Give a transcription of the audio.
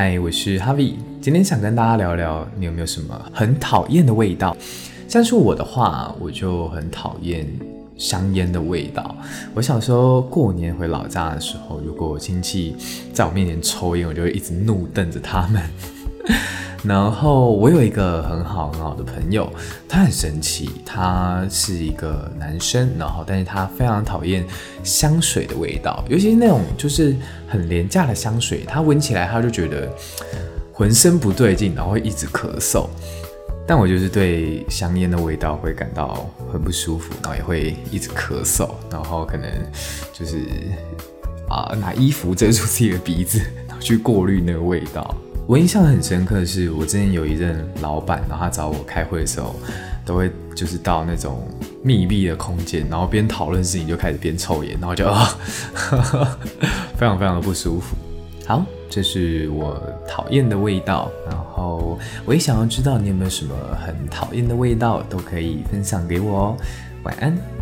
嗨，我是哈维今天想跟大家聊聊，你有没有什么很讨厌的味道？像是我的话，我就很讨厌香烟的味道。我小时候过年回老家的时候，如果亲戚在我面前抽烟，我就会一直怒瞪着他们。然后我有一个很好很好的朋友，他很神奇，他是一个男生，然后但是他非常讨厌香水的味道，尤其是那种就是很廉价的香水，他闻起来他就觉得浑身不对劲，然后会一直咳嗽。但我就是对香烟的味道会感到很不舒服，然后也会一直咳嗽，然后可能就是啊拿衣服遮住自己的鼻子，然后去过滤那个味道。我印象很深刻的是，我之前有一任老板，然后他找我开会的时候，都会就是到那种密闭的空间，然后边讨论事情就开始边抽烟，然后就啊，非常非常的不舒服。好，这是我讨厌的味道，然后我也想要知道你有没有什么很讨厌的味道，都可以分享给我哦。晚安。